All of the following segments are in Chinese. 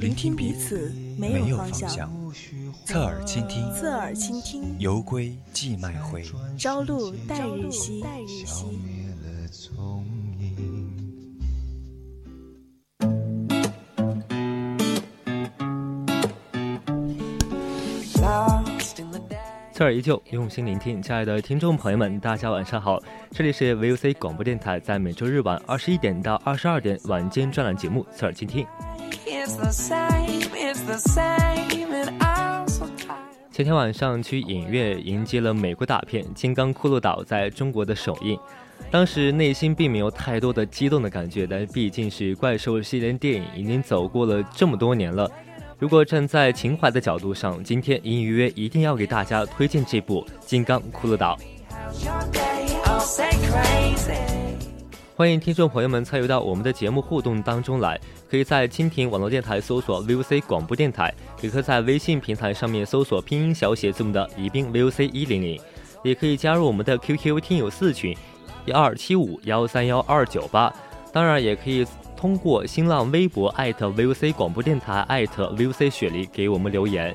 聆听彼此没有方向。侧耳倾听，侧耳倾听，犹归寄麦回，朝露待日晞。侧耳依旧，用心聆听。亲爱的听众朋友们，大家晚上好，这里是 VOC 广播电台，在每周日晚二十一点到二十二点晚间专栏节目《侧耳倾听》。前天晚上去影院迎接了美国大片《金刚骷髅岛》在中国的首映，当时内心并没有太多的激动的感觉，但毕竟是怪兽系列电影，已经走过了这么多年了。如果站在情怀的角度上，今天隐隐约约一定要给大家推荐这部《金刚骷髅岛》。欢迎听众朋友们参与到我们的节目互动当中来，可以在蜻蜓网络电台搜索 VOC 广播电台，也可以在微信平台上面搜索拼音小写字母的宜宾 VOC 一零零，也可以加入我们的 QQ 听友四群幺二七五幺三幺二九八，当然也可以通过新浪微博艾特 VOC 广播电台艾特 VOC 雪梨给我们留言。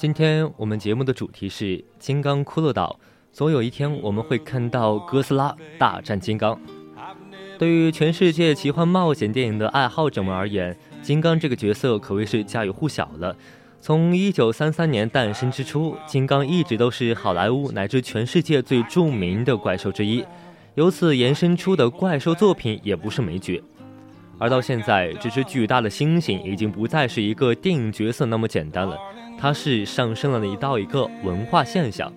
今天我们节目的主题是《金刚骷髅岛》，总有一天我们会看到哥斯拉大战金刚。对于全世界奇幻冒险电影的爱好者们而言，金刚这个角色可谓是家喻户晓了。从1933年诞生之初，金刚一直都是好莱坞乃至全世界最著名的怪兽之一，由此延伸出的怪兽作品也不是没剧。而到现在，这只巨大的猩猩已经不再是一个电影角色那么简单了，它是上升了一道一个文化现象。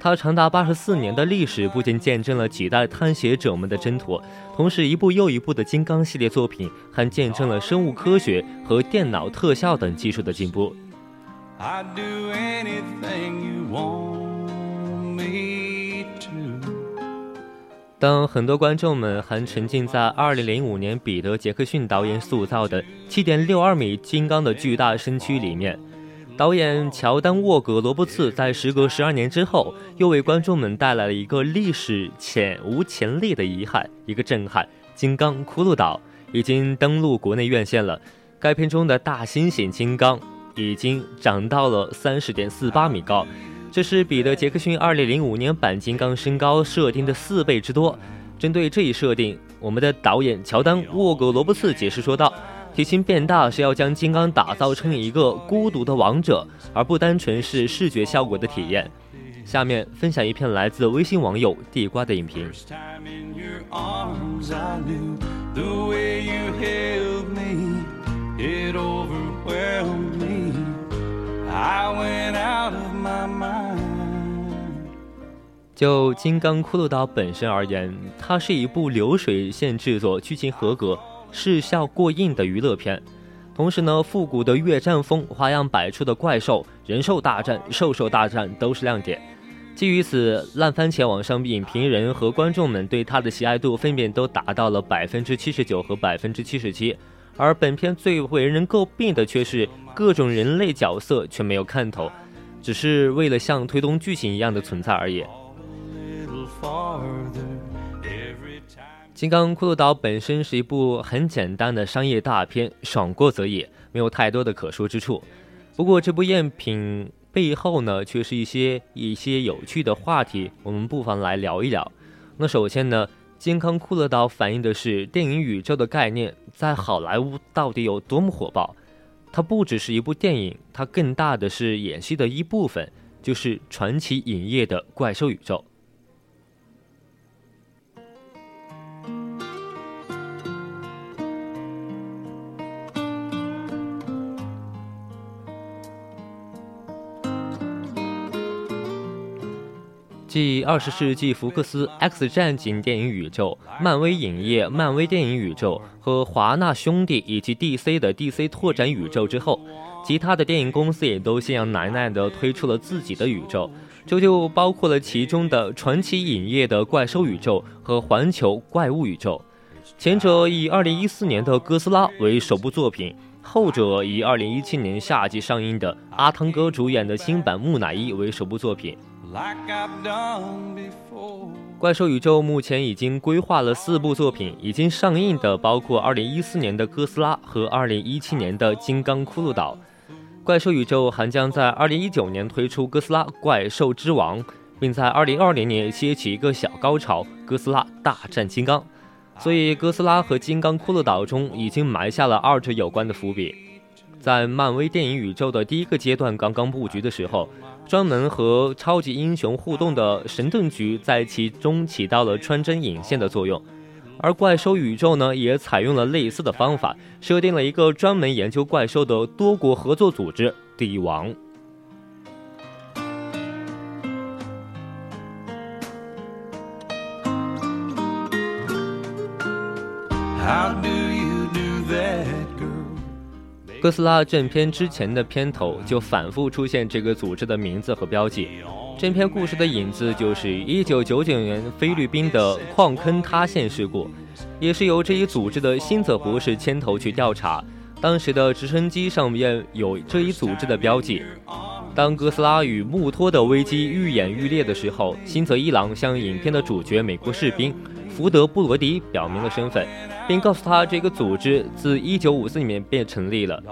它长达八十四年的历史，不仅见证了几代探险者们的挣脱，同时一部又一部的金刚系列作品，还见证了生物科学和电脑特效等技术的进步。I do anything you want me 当很多观众们还沉浸在2005年彼得·杰克逊导演塑造的7.62米金刚的巨大身躯里面，导演乔丹·沃格·罗伯茨在时隔十二年之后，又为观众们带来了一个历史前无前例的遗憾，一个震撼：《金刚骷髅岛》已经登陆国内院线了。该片中的大猩猩金刚已经长到了30.48米高。这是彼得·杰克逊2005年版金刚身高设定的四倍之多。针对这一设定，我们的导演乔丹·沃格罗伯茨解释说道：“体型变大是要将金刚打造成一个孤独的王者，而不单纯是视觉效果的体验。”下面分享一篇来自微信网友地瓜的影评。就《金刚骷髅岛》本身而言，它是一部流水线制作、剧情合格、视效过硬的娱乐片。同时呢，复古的越战风、花样百出的怪兽、人兽大战、兽兽大战都是亮点。基于此，烂番茄网上影评人和观众们对它的喜爱度分别都达到了百分之七十九和百分之七十七。而本片最为人诟病的却是各种人类角色却没有看头，只是为了像推动剧情一样的存在而已。金刚骷髅岛本身是一部很简单的商业大片，爽过则已，没有太多的可说之处。不过这部赝品背后呢，却是一些一些有趣的话题，我们不妨来聊一聊。那首先呢？金刚骷髅岛反映的是电影宇宙的概念在好莱坞到底有多么火爆。它不只是一部电影，它更大的是演戏的一部分，就是传奇影业的怪兽宇宙。继二十世纪福克斯 X 战警电影宇宙、漫威影业漫威电影宇宙和华纳兄弟以及 DC 的 DC 拓展宇宙之后，其他的电影公司也都像样奶奶的推出了自己的宇宙，这就包括了其中的传奇影业的怪兽宇宙和环球怪物宇宙。前者以2014年的哥斯拉为首部作品，后者以2017年夏季上映的阿汤哥主演的新版木乃伊为首部作品。怪兽宇宙目前已经规划了四部作品，已经上映的包括2014年的哥斯拉和2017年的金刚骷髅岛。怪兽宇宙还将在2019年推出哥斯拉怪兽之王，并在2020年掀起一个小高潮——哥斯拉大战金刚。所以，哥斯拉和金刚骷髅岛中已经埋下了二者有关的伏笔。在漫威电影宇宙的第一个阶段刚刚布局的时候。专门和超级英雄互动的神盾局在其中起到了穿针引线的作用，而怪兽宇宙呢，也采用了类似的方法，设定了一个专门研究怪兽的多国合作组织——帝王。哥斯拉正片之前的片头就反复出现这个组织的名字和标记。正片故事的影子就是1999年菲律宾的矿坑塌陷事故，也是由这一组织的辛泽博士牵头去调查。当时的直升机上面有这一组织的标记。当哥斯拉与穆托的危机愈演愈烈的时候，新泽一郎向影片的主角美国士兵福德布罗迪表明了身份。并告诉他，这个组织自1954年便成立了。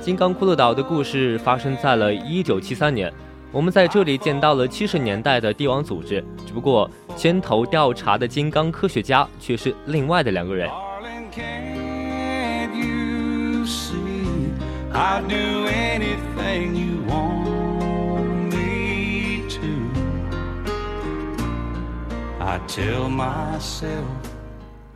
金刚骷髅岛的故事发生在了1973年，我们在这里见到了70年代的帝王组织，只不过牵头调查的金刚科学家却是另外的两个人。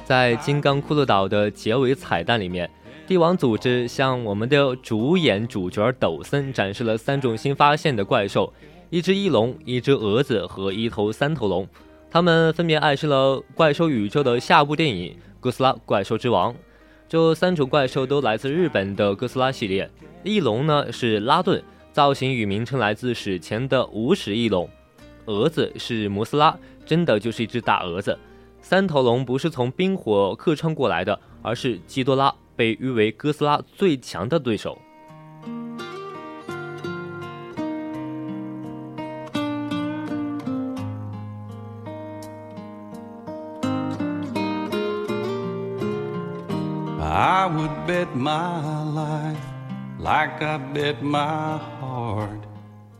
在金刚骷髅岛的结尾彩蛋里面，帝王组织向我们的主演主角抖森展示了三种新发现的怪兽：一只翼龙、一只蛾子和一头三头龙。它们分别暗示了怪兽宇宙的下部电影《哥斯拉：怪兽之王》。这三种怪兽都来自日本的哥斯拉系列。翼龙呢是拉顿，造型与名称来自史前的无齿翼龙；蛾子是摩斯拉，真的就是一只大蛾子。三头龙不是从冰火客串过来的，而是基多拉，被誉为哥斯拉最强的对手。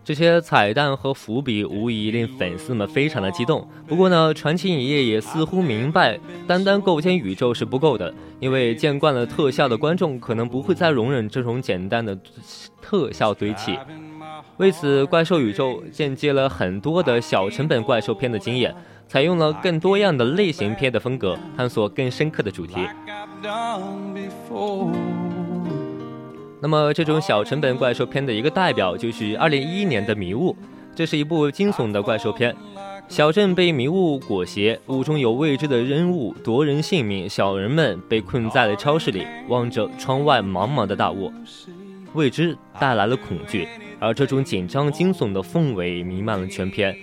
这些彩蛋和伏笔无疑令粉丝们非常的激动。不过呢，传奇影业也似乎明白，单单构建宇宙是不够的，因为见惯了特效的观众可能不会再容忍这种简单的特效堆砌。为此，怪兽宇宙间接了很多的小成本怪兽片的经验，采用了更多样的类型片的风格，探索更深刻的主题。那么，这种小成本怪兽片的一个代表就是2011年的《迷雾》，这是一部惊悚的怪兽片。小镇被迷雾裹挟，雾中有未知的人物夺人性命，小人们被困在了超市里，望着窗外茫茫的大雾，未知带来了恐惧，而这种紧张惊悚的氛围弥漫了全片。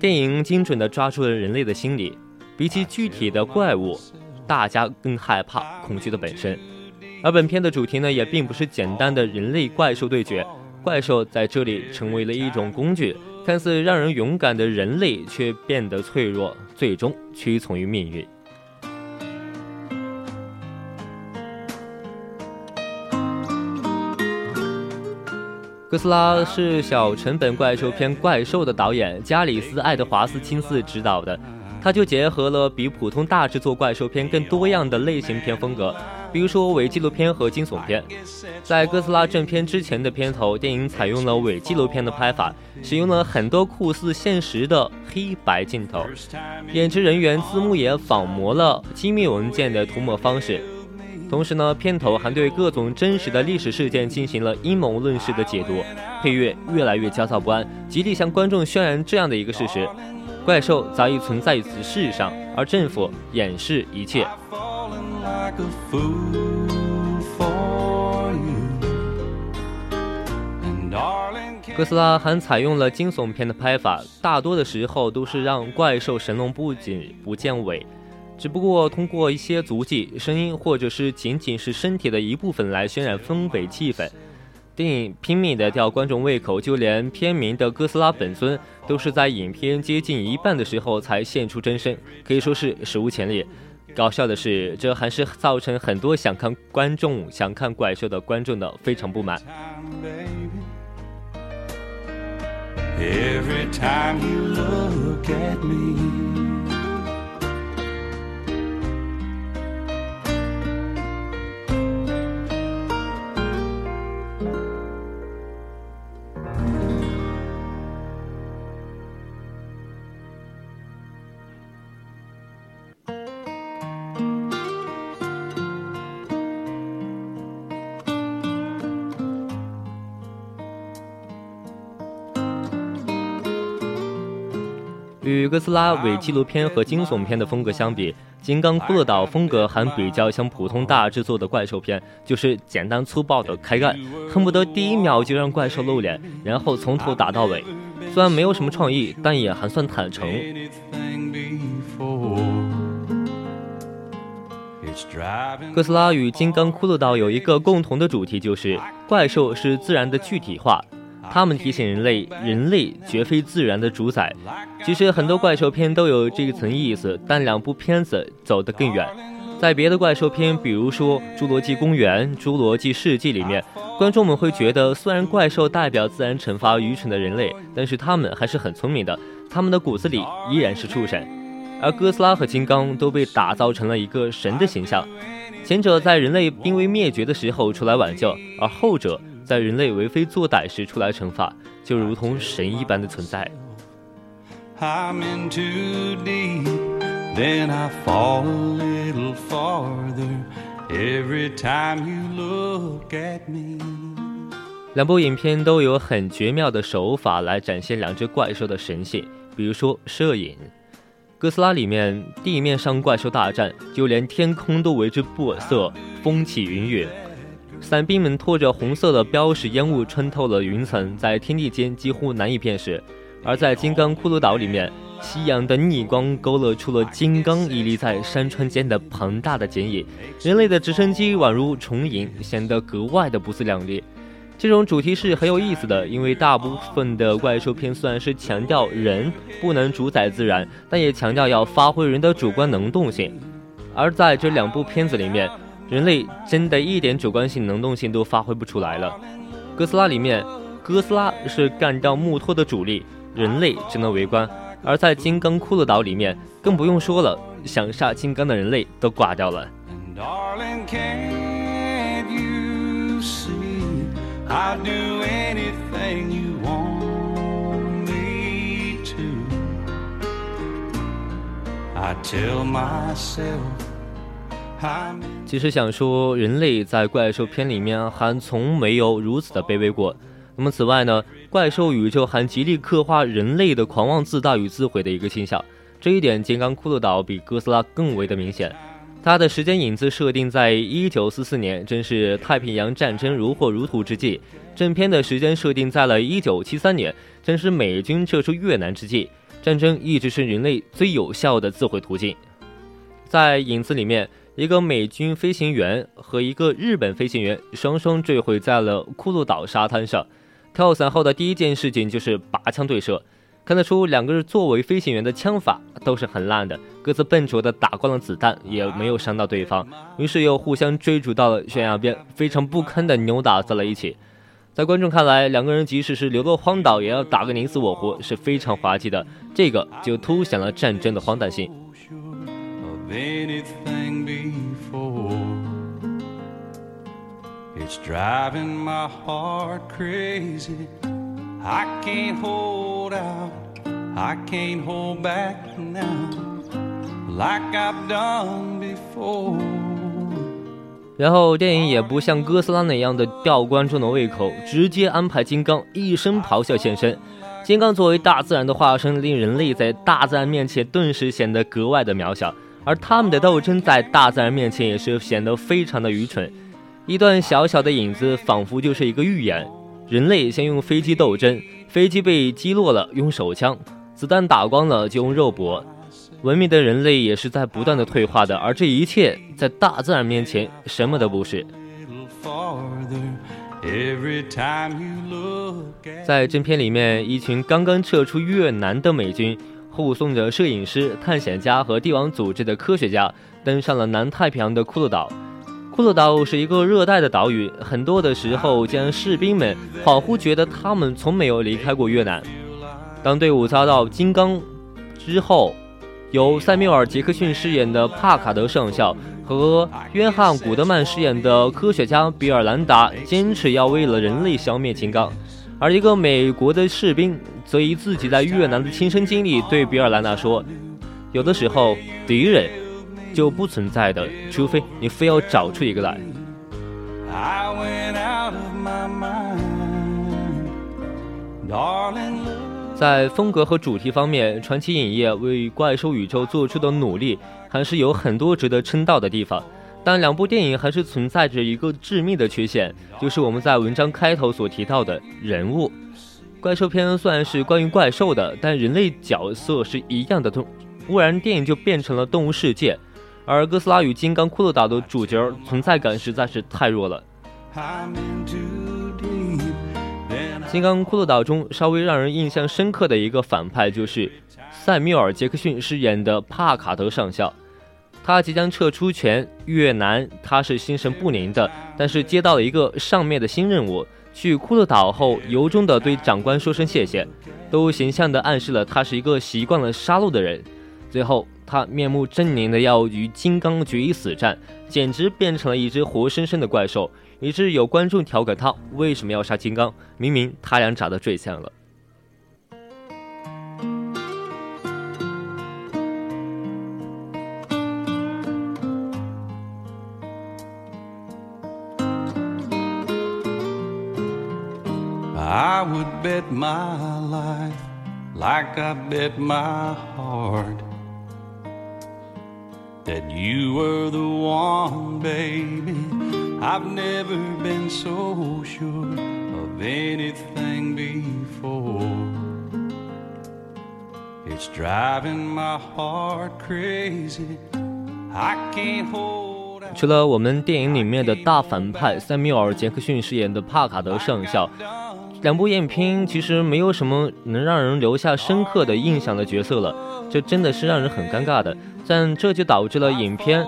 电影精准地抓住了人类的心理，比起具体的怪物，大家更害怕恐惧的本身。而本片的主题呢，也并不是简单的人类怪兽对决，怪兽在这里成为了一种工具，看似让人勇敢的人类却变得脆弱，最终屈从于命运。哥斯拉是小成本怪兽片《怪兽》的导演加里斯·爱德华斯亲自执导的，他就结合了比普通大制作怪兽片更多样的类型片风格。比如说伪纪录片和惊悚片。在哥斯拉正片之前的片头，电影采用了伪纪录片的拍法，使用了很多酷似现实的黑白镜头，演职人员字幕也仿模了机密文件的涂抹方式。同时呢，片头还对各种真实的历史事件进行了阴谋论式的解读，配乐越来越焦躁不安，极力向观众渲染这样的一个事实：怪兽早已存在于此世上，而政府掩饰一切。哥斯拉还采用了惊悚片的拍法，大多的时候都是让怪兽神龙不仅不见尾。只不过通过一些足迹、声音，或者是仅仅是身体的一部分来渲染氛围气氛。电影拼命的吊观众胃口，就连片名的哥斯拉本尊都是在影片接近一半的时候才现出真身，可以说是史无前例。搞笑的是，这还是造成很多想看观众、想看怪兽的观众的非常不满。Every time you look at me 与哥斯拉伪纪录片和惊悚片的风格相比，《金刚骷髅岛》风格还比较像普通大制作的怪兽片，就是简单粗暴的开干，恨不得第一秒就让怪兽露脸，然后从头打到尾。虽然没有什么创意，但也还算坦诚。哥斯拉与金刚骷髅岛有一个共同的主题，就是怪兽是自然的具体化。他们提醒人类，人类绝非自然的主宰。其实很多怪兽片都有这一层意思，但两部片子走得更远。在别的怪兽片，比如说《侏罗纪公园》《侏罗纪世纪》里面，观众们会觉得，虽然怪兽代表自然惩罚愚蠢的人类，但是他们还是很聪明的，他们的骨子里依然是畜生。而哥斯拉和金刚都被打造成了一个神的形象，前者在人类濒危灭绝的时候出来挽救，而后者。在人类为非作歹时出来惩罚，就如同神一般的存在。两部影片都有很绝妙的手法来展现两只怪兽的神性，比如说摄影。哥斯拉里面地面上怪兽大战，就连天空都为之不色，风起云涌。伞兵们拖着红色的标识烟雾穿透了云层，在天地间几乎难以辨识。而在金刚骷髅岛里面，夕阳的逆光勾勒出了金刚屹立在山川间的庞大的剪影，人类的直升机宛如重影，显得格外的不自量力。这种主题是很有意思的，因为大部分的怪兽片虽然是强调人不能主宰自然，但也强调要发挥人的主观能动性。而在这两部片子里面。人类真的一点主观性、能动性都发挥不出来了。哥斯拉里面，哥斯拉是干掉木托的主力，人类只能围观；而在金刚骷髅岛里面，更不用说了，想杀金刚的人类都挂掉了。其实想说，人类在怪兽片里面还从没有如此的卑微过。那么此外呢，怪兽宇宙还极力刻画人类的狂妄自大与自毁的一个倾向。这一点，金刚骷髅岛比哥斯拉更为的明显。它的时间影子设定在一九四四年，正是太平洋战争如火如荼之际；正片的时间设定在了一九七三年，正是美军撤出越南之际。战争一直是人类最有效的自毁途径。在影子里面。一个美军飞行员和一个日本飞行员双双坠毁在了骷髅岛沙滩上。跳伞后的第一件事情就是拔枪对射，看得出两个人作为飞行员的枪法都是很烂的，各自笨拙的打光了子弹，也没有伤到对方，于是又互相追逐到了悬崖边，非常不堪的扭打在了一起。在观众看来，两个人即使是流落荒岛，也要打个你死我活，是非常滑稽的。这个就凸显了战争的荒诞性。It's driving my heart crazy. I can't hold out, I can't hold back now, like I've done before. 然后电影也不像哥斯拉那样的吊观众的胃口，直接安排金刚一声咆哮现身。金刚作为大自然的化身，令人类在大自然面前顿时显得格外的渺小，而他们的斗争在大自然面前也是显得非常的愚蠢。一段小小的影子，仿佛就是一个预言。人类先用飞机斗争，飞机被击落了，用手枪；子弹打光了，就用肉搏。文明的人类也是在不断的退化的，而这一切在大自然面前什么都不是。在正片里面，一群刚刚撤出越南的美军，护送着摄影师、探险家和帝王组织的科学家，登上了南太平洋的库鲁岛。库鲁岛是一个热带的岛屿，很多的时候将士兵们恍惚觉得他们从没有离开过越南。当队伍遭到金刚之后。由塞缪尔·杰克逊饰演的帕卡德上校和约翰·古德曼饰演的科学家比尔兰达坚持要为了人类消灭金刚，而一个美国的士兵则以自己在越南的亲身经历对比尔兰达说：“有的时候敌人就不存在的，除非你非要找出一个来。”在风格和主题方面，传奇影业为怪兽宇宙做出的努力还是有很多值得称道的地方。但两部电影还是存在着一个致命的缺陷，就是我们在文章开头所提到的人物。怪兽片虽然是关于怪兽的，但人类角色是一样的，动，不然电影就变成了动物世界。而哥斯拉与金刚骷髅岛的主角存在感实在是太弱了。《金刚骷髅岛》中稍微让人印象深刻的一个反派就是塞缪尔·杰克逊饰演的帕卡德上校。他即将撤出全越南，他是心神不宁的，但是接到了一个上面的新任务，去骷髅岛后由衷的对长官说声谢谢，都形象的暗示了他是一个习惯了杀戮的人。最后，他面目狰狞的要与金刚决一死战，简直变成了一只活生生的怪兽。以致有观众调侃他为什么要杀金刚？明明他俩长得最像了。That you were the one, baby. I've never been so sure of anything before. It's driving my heart crazy. I can't hold. 除了我们电影里面的大反派塞缪尔·杰克逊饰演的帕卡德上校，两部影片其实没有什么能让人留下深刻的印象的角色了，这真的是让人很尴尬的。但这就导致了影片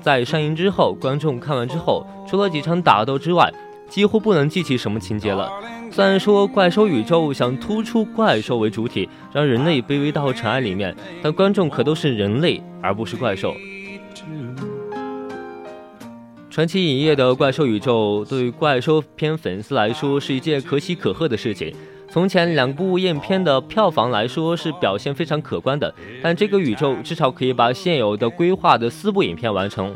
在上映之后，观众看完之后，除了几场打斗之外，几乎不能记起什么情节了。虽然说怪兽宇宙想突出怪兽为主体，让人类卑微到尘埃里面，但观众可都是人类，而不是怪兽。传奇影业的怪兽宇宙对怪兽片粉丝来说是一件可喜可贺的事情。从前两部影片的票房来说是表现非常可观的，但这个宇宙至少可以把现有的规划的四部影片完成。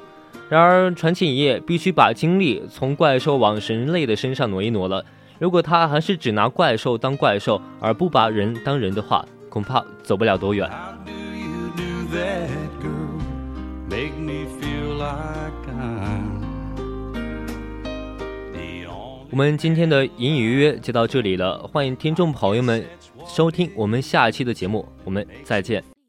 然而，传奇影业必须把精力从怪兽往人类的身上挪一挪了。如果他还是只拿怪兽当怪兽，而不把人当人的话，恐怕走不了多远。我们今天的隐隐约约就到这里了，欢迎听众朋友们收听我们下一期的节目，我们再见。